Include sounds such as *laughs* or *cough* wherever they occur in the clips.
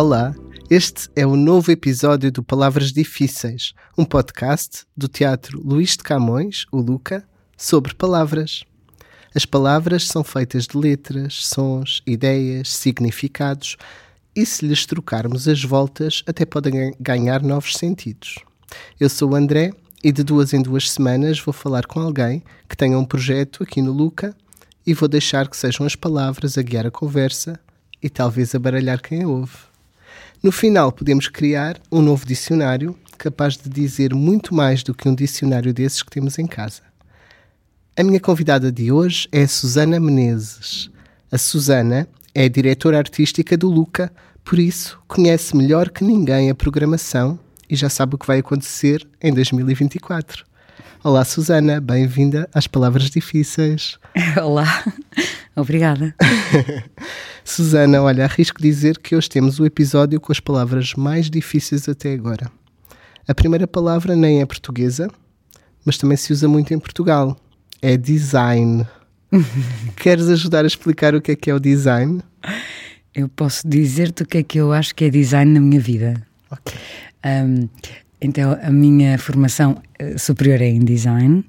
Olá, este é o novo episódio do Palavras Difíceis, um podcast do Teatro Luís de Camões, o Luca, sobre palavras. As palavras são feitas de letras, sons, ideias, significados e se lhes trocarmos as voltas até podem ganhar novos sentidos. Eu sou o André e de duas em duas semanas vou falar com alguém que tenha um projeto aqui no Luca e vou deixar que sejam as palavras a guiar a conversa e talvez a baralhar quem a ouve. No final, podemos criar um novo dicionário capaz de dizer muito mais do que um dicionário desses que temos em casa. A minha convidada de hoje é a Susana Menezes. A Susana é diretora artística do Luca, por isso conhece melhor que ninguém a programação e já sabe o que vai acontecer em 2024. Olá, Susana, bem-vinda às Palavras Difíceis. *laughs* Olá, obrigada. *laughs* Susana, olha, arrisco dizer que hoje temos o episódio com as palavras mais difíceis até agora. A primeira palavra nem é portuguesa, mas também se usa muito em Portugal. É design. *laughs* Queres ajudar a explicar o que é que é o design? Eu posso dizer-te o que é que eu acho que é design na minha vida. Ok. Um, então, a minha formação eh, superior é em design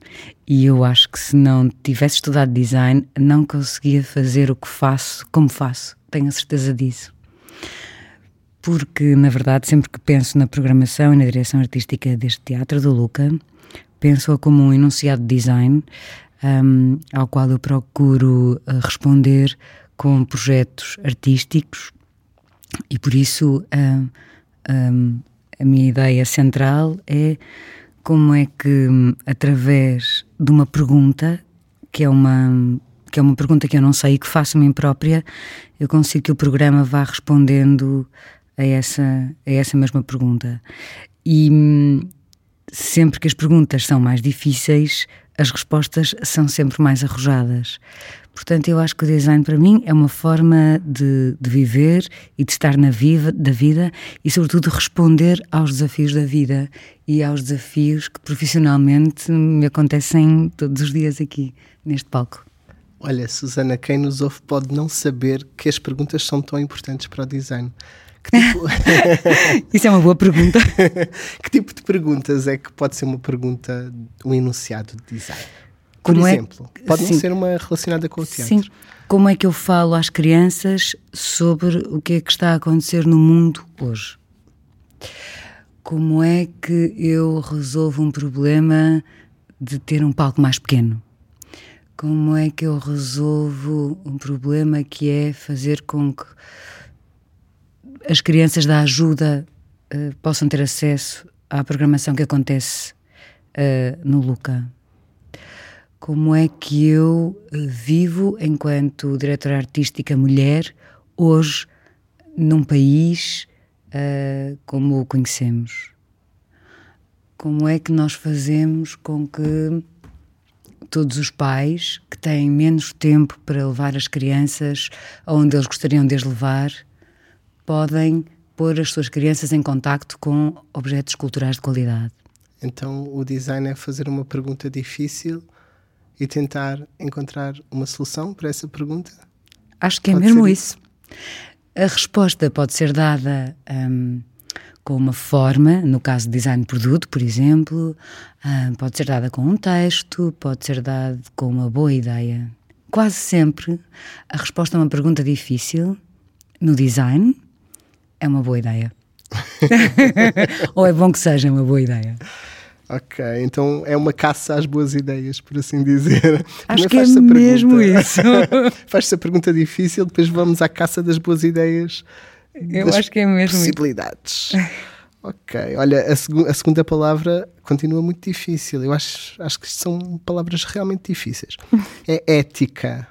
e eu acho que se não tivesse estudado design, não conseguia fazer o que faço como faço. Tenho a certeza disso. Porque, na verdade, sempre que penso na programação e na direção artística deste teatro do Luca, penso-a como um enunciado de design um, ao qual eu procuro uh, responder com projetos artísticos e, por isso, uh, um, a minha ideia central é como é que, através de uma pergunta, que é uma, que é uma pergunta que eu não sei e que faço a mim própria, eu consigo que o programa vá respondendo a essa, a essa mesma pergunta. E sempre que as perguntas são mais difíceis, as respostas são sempre mais arrojadas. Portanto, eu acho que o design para mim é uma forma de, de viver e de estar na viva da vida e, sobretudo, responder aos desafios da vida e aos desafios que profissionalmente me acontecem todos os dias aqui neste palco. Olha, Susana, quem nos ouve pode não saber que as perguntas são tão importantes para o design. Tipo... *laughs* *laughs* Isso é uma boa pergunta. *laughs* que tipo de perguntas é que pode ser uma pergunta, um enunciado de design? Por Como é exemplo, é... pode Sim. ser uma relacionada com o teatro. Sim. Como é que eu falo às crianças sobre o que é que está a acontecer no mundo hoje? Como é que eu resolvo um problema de ter um palco mais pequeno? Como é que eu resolvo um problema que é fazer com que as crianças da ajuda uh, possam ter acesso à programação que acontece uh, no Luca? Como é que eu eh, vivo enquanto diretora artística mulher hoje num país uh, como o conhecemos? Como é que nós fazemos com que todos os pais que têm menos tempo para levar as crianças aonde eles gostariam de as levar podem pôr as suas crianças em contacto com objetos culturais de qualidade? Então o design é fazer uma pergunta difícil e tentar encontrar uma solução para essa pergunta? Acho que é mesmo isso. A resposta pode ser dada um, com uma forma, no caso de design de produto, por exemplo, um, pode ser dada com um texto, pode ser dada com uma boa ideia. Quase sempre a resposta a uma pergunta difícil no design é uma boa ideia. *laughs* *laughs* Ou é bom que seja uma boa ideia. Ok, então é uma caça às boas ideias, por assim dizer. Acho que é mesmo isso. *laughs* Faz-se a pergunta difícil, depois vamos à caça das boas ideias. Eu acho que é mesmo possibilidades. Isso. Ok, olha, a, seg a, segunda palavra continua muito difícil. Eu acho, acho que são palavras realmente difíceis. É ética.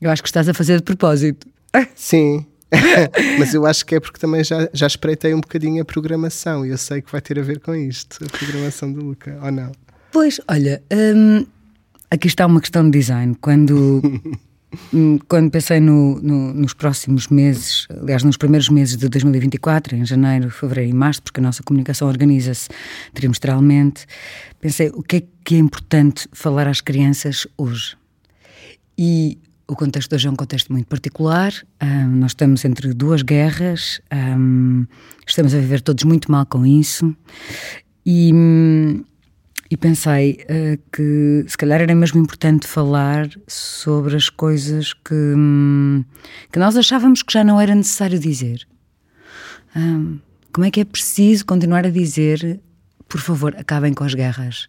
Eu acho que estás a fazer de propósito. Sim, *laughs* Mas eu acho que é porque também já, já espreitei um bocadinho a programação e eu sei que vai ter a ver com isto, a programação do Luca, ou não? Pois, olha, hum, aqui está uma questão de design. Quando, *laughs* hum, quando pensei no, no, nos próximos meses, aliás, nos primeiros meses de 2024, em janeiro, fevereiro e março, porque a nossa comunicação organiza-se trimestralmente, pensei o que é que é importante falar às crianças hoje. E o contexto hoje é um contexto muito particular. Um, nós estamos entre duas guerras, um, estamos a viver todos muito mal com isso. E, e pensei uh, que se calhar era mesmo importante falar sobre as coisas que, um, que nós achávamos que já não era necessário dizer. como é que é preciso continuar a dizer, por favor, acabem com as guerras?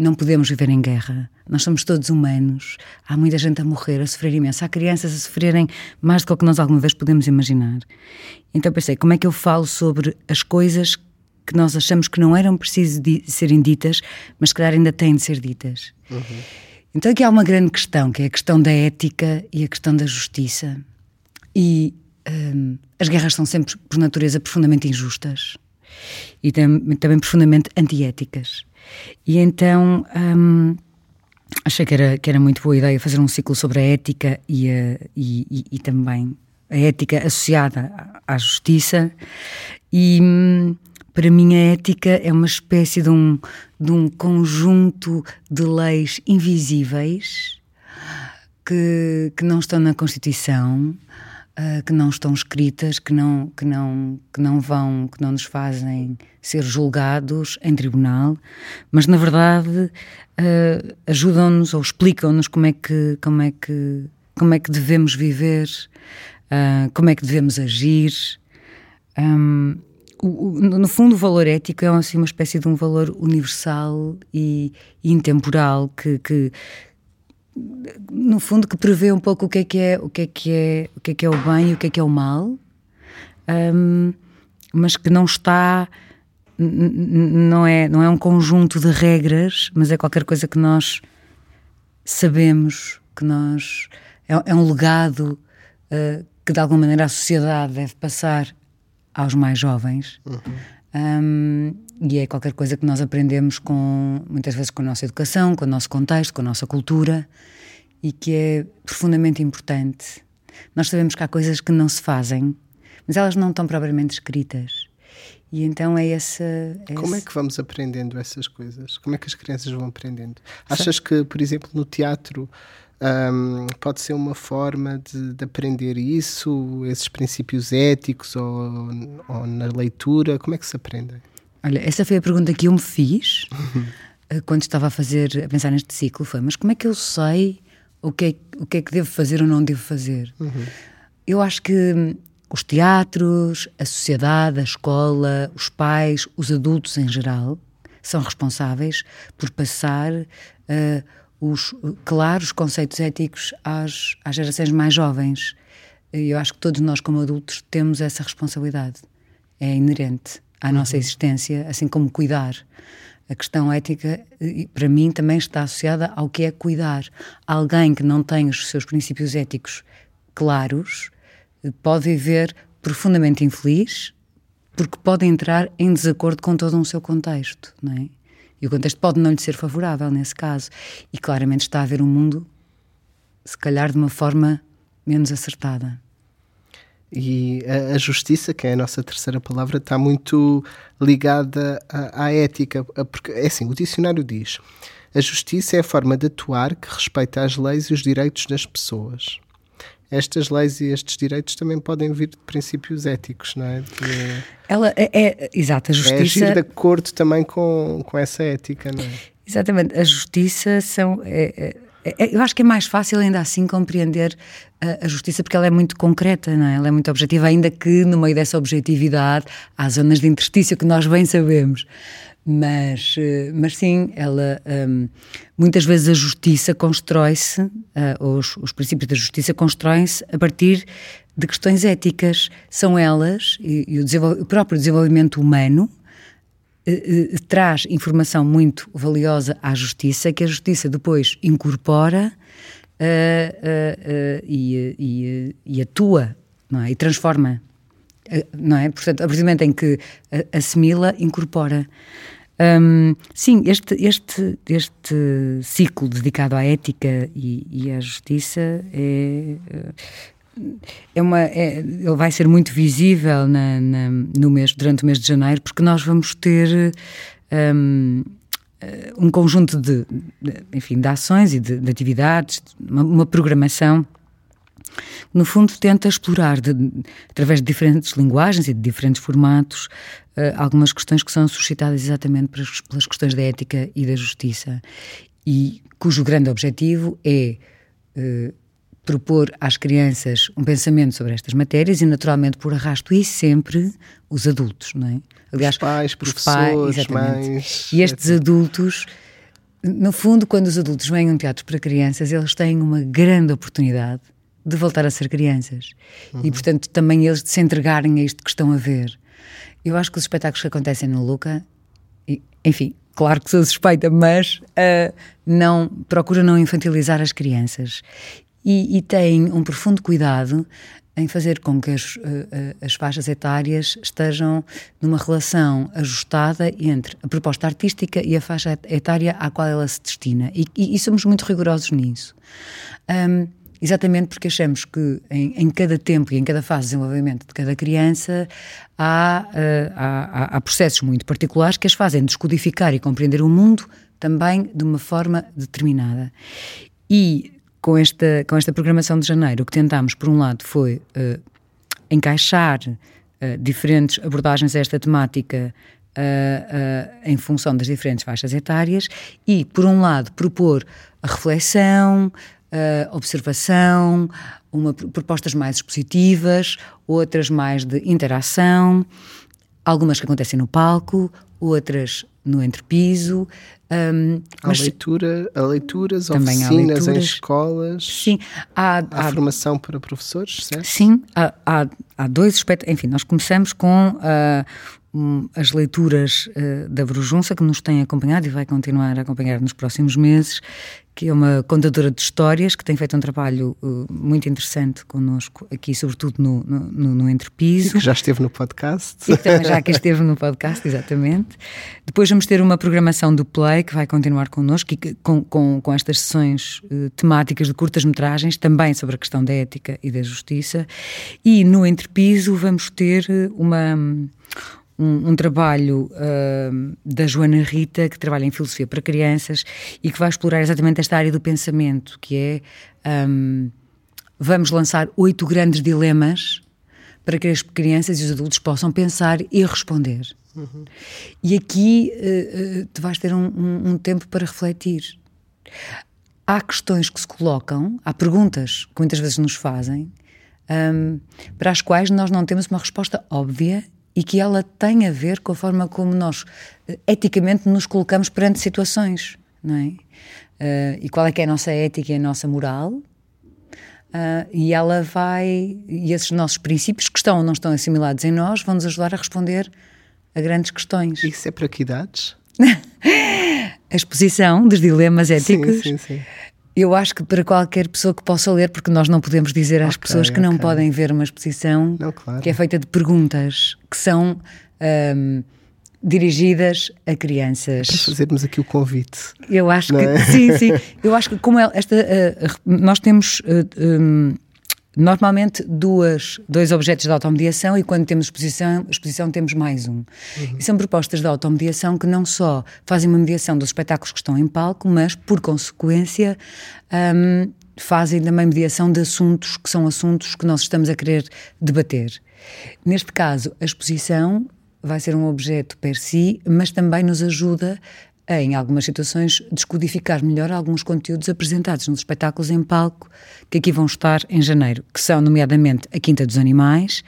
Não podemos viver em guerra. Nós somos todos humanos. Há muita gente a morrer, a sofrer imenso. Há crianças a sofrerem mais do que nós alguma vez podemos imaginar. Então pensei, como é que eu falo sobre as coisas que nós achamos que não eram precisas de serem ditas, mas que ainda têm de ser ditas? Uhum. Então aqui há uma grande questão, que é a questão da ética e a questão da justiça. E hum, as guerras são sempre, por natureza, profundamente injustas e tam também profundamente antiéticas. E então hum, achei que era, que era muito boa ideia fazer um ciclo sobre a ética e, a, e, e, e também a ética associada à justiça. E hum, para mim, a ética é uma espécie de um, de um conjunto de leis invisíveis que, que não estão na Constituição uh, que não estão escritas, que não, que, não, que não vão, que não nos fazem ser julgados em tribunal, mas na verdade uh, ajudam-nos ou explicam-nos como é que como é que como é que devemos viver, uh, como é que devemos agir. Um, no fundo, o valor ético é assim, uma espécie de um valor universal e, e intemporal que, que, no fundo que prevê um pouco o que é que é o que é que é o que é que é o bem e o que é que é o mal um, mas que não está não é não é um conjunto de regras mas é qualquer coisa que nós sabemos que nós é, é um legado uh, que de alguma maneira a sociedade deve passar aos mais jovens uhum. Um, e é qualquer coisa que nós aprendemos com muitas vezes com a nossa educação, com o nosso contexto, com a nossa cultura e que é profundamente importante. Nós sabemos que há coisas que não se fazem, mas elas não estão propriamente escritas. E então é essa. É Como esse... é que vamos aprendendo essas coisas? Como é que as crianças vão aprendendo? Achas que, por exemplo, no teatro um, pode ser uma forma de, de, aprender isso, esses princípios éticos ou, ou na leitura? Como é que se aprendem? Olha, essa foi a pergunta que eu me fiz *laughs* eh, quando estava a fazer, a pensar neste ciclo. Foi, mas como é que eu sei o que é, o que, é que devo fazer ou não devo fazer? Uhum. Eu acho que hum, os teatros, a sociedade, a escola, os pais, os adultos em geral, são responsáveis por passar uh, os claros conceitos éticos às, às gerações mais jovens. Eu acho que todos nós, como adultos, temos essa responsabilidade. É inerente à uhum. nossa existência, assim como cuidar. A questão ética, para mim, também está associada ao que é cuidar. Alguém que não tem os seus princípios éticos claros pode viver profundamente infeliz porque pode entrar em desacordo com todo o seu contexto, não é? E o contexto pode não lhe ser favorável nesse caso. E claramente está a ver um mundo, se calhar de uma forma menos acertada. E a, a, justiça, que é a nossa terceira palavra, está muito ligada à, à ética. Porque, é assim, o dicionário diz: a justiça é a forma de atuar que respeita as leis e os direitos das pessoas. Estas leis e estes direitos também podem vir de princípios éticos, não é? De, Ela é, é exato, a justiça. É agir de acordo também com, com essa ética, não é? Exatamente, a justiça são. É, é é, eu acho que é mais fácil ainda assim compreender a, a, justiça porque ela é muito concreta, não é? Ela é muito objetiva, ainda que no meio dessa objetividade há zonas de interstício que nós bem sabemos. Mas, eh, mas sim, ela um, muitas vezes a justiça constrói-se, uh, os, os princípios da justiça constroem-se a partir de questões éticas. São elas, e, e o, o próprio desenvolvimento humano, eh, traz informação muito valiosa à justiça, que a justiça depois incorpora uh, uh, e, e, e, atua é? e transforma. Não é? Portanto, a partir do momento em que assimila, incorpora. Um, sim, este, este, este ciclo dedicado à ética e, e à justiça é, é uma, é, ele vai ser muito visível na, na, no mês, durante o mês de janeiro, porque nós vamos ter um, um conjunto de, de, enfim, de ações e de, de atividades, uma, uma, programação no fundo tenta explorar, de, através de diferentes linguagens e de diferentes formatos, uh, algumas questões que são suscitadas exatamente pelas, questões da ética e da justiça, e cujo grande objetivo é uh, propor às crianças um pensamento sobre estas matérias e, naturalmente, por arrasto e sempre os adultos, não é? Aliás, os pais, professores, os pais, mães. E estes adultos no fundo, quando os adultos vêm a um teatro para crianças, eles têm uma grande oportunidade de voltar a ser crianças. Uhum. E, portanto, também eles de se entregarem a isto que estão a ver. Eu acho que os espetáculos que acontecem no Luca, enfim, claro que sou suspeita, mas uh, não, procura não infantilizar as crianças. E, e tem um profundo cuidado em fazer com que as, uh, as faixas etárias estejam numa relação ajustada entre a proposta artística e a faixa etária à qual ela se destina. E, e, e somos muito rigorosos nisso. Um, exatamente porque achamos que em, em, cada tempo e em cada fase de desenvolvimento de cada criança há, uh, há, há, processos muito particulares que as fazem descodificar e compreender o mundo também de uma forma determinada. E com esta, com esta programação de janeiro, o que tentámos, por um lado, foi uh, encaixar uh, diferentes abordagens a esta temática uh, em função das diferentes faixas etárias e, por um lado, propor a reflexão, a observação, uma, propostas mais expositivas, outras mais de interação, algumas que acontecem no palco, outras no entrepiso. Um, há, leitura, há leituras, também oficinas há leituras. em escolas. Sim, há, há, há formação para professores, certo? Sim, há, há, há dois aspectos. Enfim, nós começamos com uh, um, as leituras uh, da Brujunça, que nos tem acompanhado e vai continuar a acompanhar nos próximos meses, que é uma contadora de histórias que tem feito um trabalho uh, muito interessante connosco, aqui, sobretudo no, no, no Entrepiso. E que já esteve no podcast. E que também já aqui esteve no podcast, exatamente. Depois vamos ter uma programação do Play que vai continuar connosco e com, com, com estas sessões uh, temáticas de curtas-metragens, também sobre a questão da ética e da justiça. E no Entrepiso vamos ter uma um, um trabalho uh, da Joana Rita, que trabalha em filosofia para crianças e que vai explorar exatamente esta área do pensamento, que é um, vamos lançar oito grandes dilemas para que as crianças e os adultos possam pensar e responder. Uhum. E aqui uh, uh, tu vais ter um, um, um tempo para refletir. Há questões que se colocam, há perguntas que muitas vezes nos fazem, um, para as quais nós não temos uma resposta óbvia e que ela tem a ver com a forma como nós eh, eticamente nos colocamos perante situações, não é? Uh, e qual é que é a nossa ética e a nossa moral? Uh, e ela vai, e esses nossos princípios que estão ou não estão assimilados em nós, vão nos ajudar a responder a grandes questões. Isso é para que idades? *laughs* a exposição dos dilemas éticos. Sim, sim, sim. Eu acho que para qualquer pessoa que possa ler, porque nós não podemos dizer às okay, pessoas que okay. não podem ver uma exposição não, claro. que é feita de perguntas que são um, dirigidas a crianças. Para fazermos aqui o convite. Eu acho que é? sim, sim. *laughs* Eu acho que como é, esta, uh, nós temos uh, um, Normalmente duas, dois objetos de automediação e quando temos exposição, exposição temos mais um. Uhum. E são propostas de automediação que não só fazem uma mediação dos espetáculos que estão em palco, mas, por consequência, um, fazem também mediação de assuntos que são assuntos que nós estamos a querer debater. Neste caso, a exposição vai ser um objeto per si, mas também nos ajuda em algumas situações, descodificar melhor alguns conteúdos apresentados nos espetáculos em palco que aqui vão estar em janeiro, que são, nomeadamente, A Quinta dos Animais,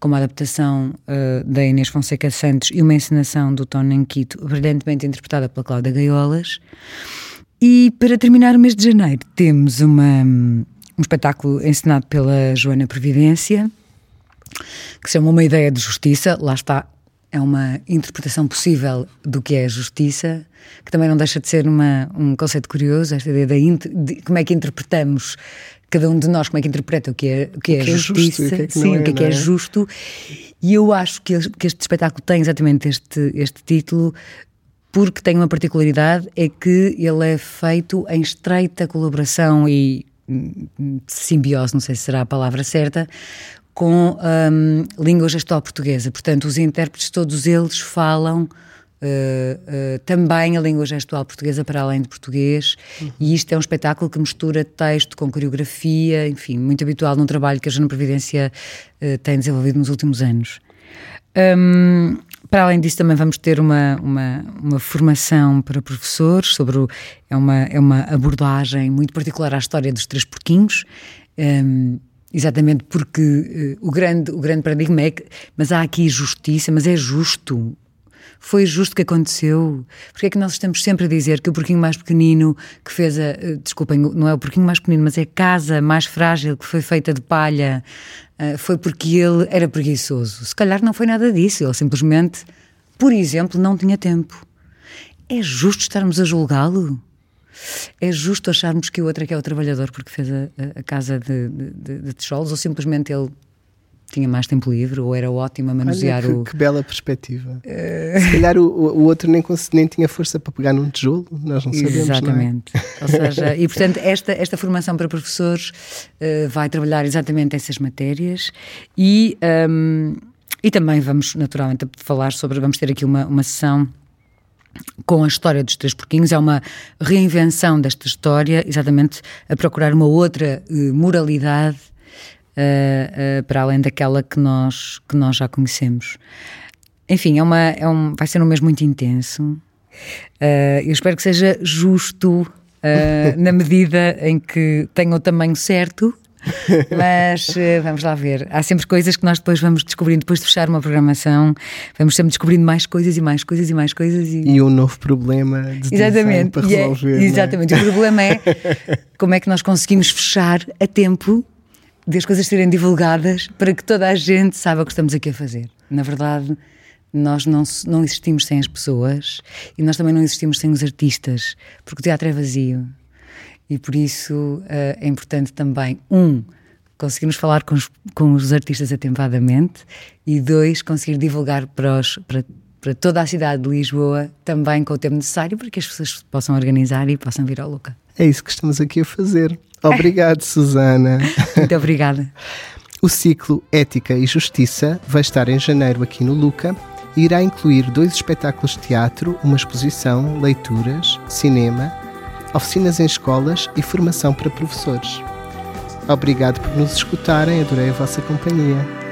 com uma adaptação uh, da Inês Fonseca Santos e uma encenação do Tony Anquito, brilhantemente interpretada pela Cláudia Gaiolas. E para terminar o mês de janeiro, temos uma, um espetáculo encenado pela Joana Previdência, que se chama Uma Ideia de Justiça. Lá está, é uma interpretação possível do que é a justiça, que também não deixa de ser uma, um conceito curioso, esta ideia de, de, como é que interpretamos, cada um de nós, como é que interpreta o que é, o que é, o que é justiça, justo, o que é que sim, é, o que é, que é, é justo. E eu acho que, que este espetáculo tem exatamente este, este título porque tem uma particularidade, é que ele é feito em estreita colaboração e hum, simbiose, não sei se será a palavra certa, com um, língua gestual portuguesa. Portanto, os intérpretes, todos eles falam uh, também a língua gestual portuguesa para além de português, uhum. e isto é um espetáculo que mistura texto com coreografia, enfim, muito habitual num trabalho que a Jana Previdência uh, tem desenvolvido nos últimos anos. Um, para além disso, também vamos ter uma, uma, uma formação para professores sobre. O, é, uma, é uma abordagem muito particular à história dos três porquinhos. Um, exatamente porque uh, o, grande, o grande paradigma é que. Mas há aqui justiça, mas é justo foi justo que aconteceu? Porque é que nós estamos sempre a dizer que o porquinho mais pequenino que fez a. Eh, desculpem, não é o porquinho mais pequenino, mas é a casa mais frágil que foi feita de palha, uh, foi porque ele era preguiçoso. Se calhar não foi nada disso, ele simplesmente, por exemplo, não tinha tempo. É justo estarmos a julgá-lo? É justo acharmos que o outro é que é o trabalhador porque fez a, a casa de, de, de tijolos ou simplesmente ele tinha mais tempo livre ou era ótimo a manusear Olha, que, o. Que bela perspectiva. Uh... Se calhar o, o outro nem, nem tinha força para pegar num tijolo, nós não sabemos. Exatamente. Não é? Ou seja, e portanto, esta, esta formação para professores uh, vai trabalhar exatamente essas matérias e, um, e também vamos, naturalmente, falar sobre. Vamos ter aqui uma, uma sessão com a história dos Três Porquinhos, é uma reinvenção desta história, exatamente a procurar uma outra uh, moralidade uh, uh, para além daquela que nós, que nós já conhecemos. Enfim, é uma, é um, vai ser um mês muito intenso. Eu espero que seja justo *laughs* na medida em que tenha o tamanho certo. *laughs* Mas vamos lá ver. Há sempre coisas que nós depois vamos descobrindo, depois de fechar uma programação, vamos sempre descobrindo mais coisas e mais coisas e mais coisas. E, e um novo problema de exatamente, para é resolver. É, exatamente. É? O problema é *laughs* como é que nós conseguimos fechar a tempo de as coisas serem divulgadas para que toda a gente saiba o que estamos aqui a fazer. Na verdade, nós não, não existimos sem as pessoas e nós também não existimos sem os artistas, porque o teatro é vazio. E por isso uh, é importante também, um, conseguirmos falar com os, com os artistas atempadamente e dois, conseguir divulgar para, os, para, para toda a cidade de Lisboa também com o tempo necessário para que as pessoas possam organizar e possam vir ao Luca. É isso que estamos aqui a fazer. Obrigado, *laughs* Susana. Muito obrigada. O ciclo Ética e Justiça vai estar em janeiro aqui no Luca e irá incluir dois espetáculos de teatro, uma exposição, leituras, cinema, oficinas em escolas e formação para professores. Obrigado por nos escutarem, adorei a vossa companhia.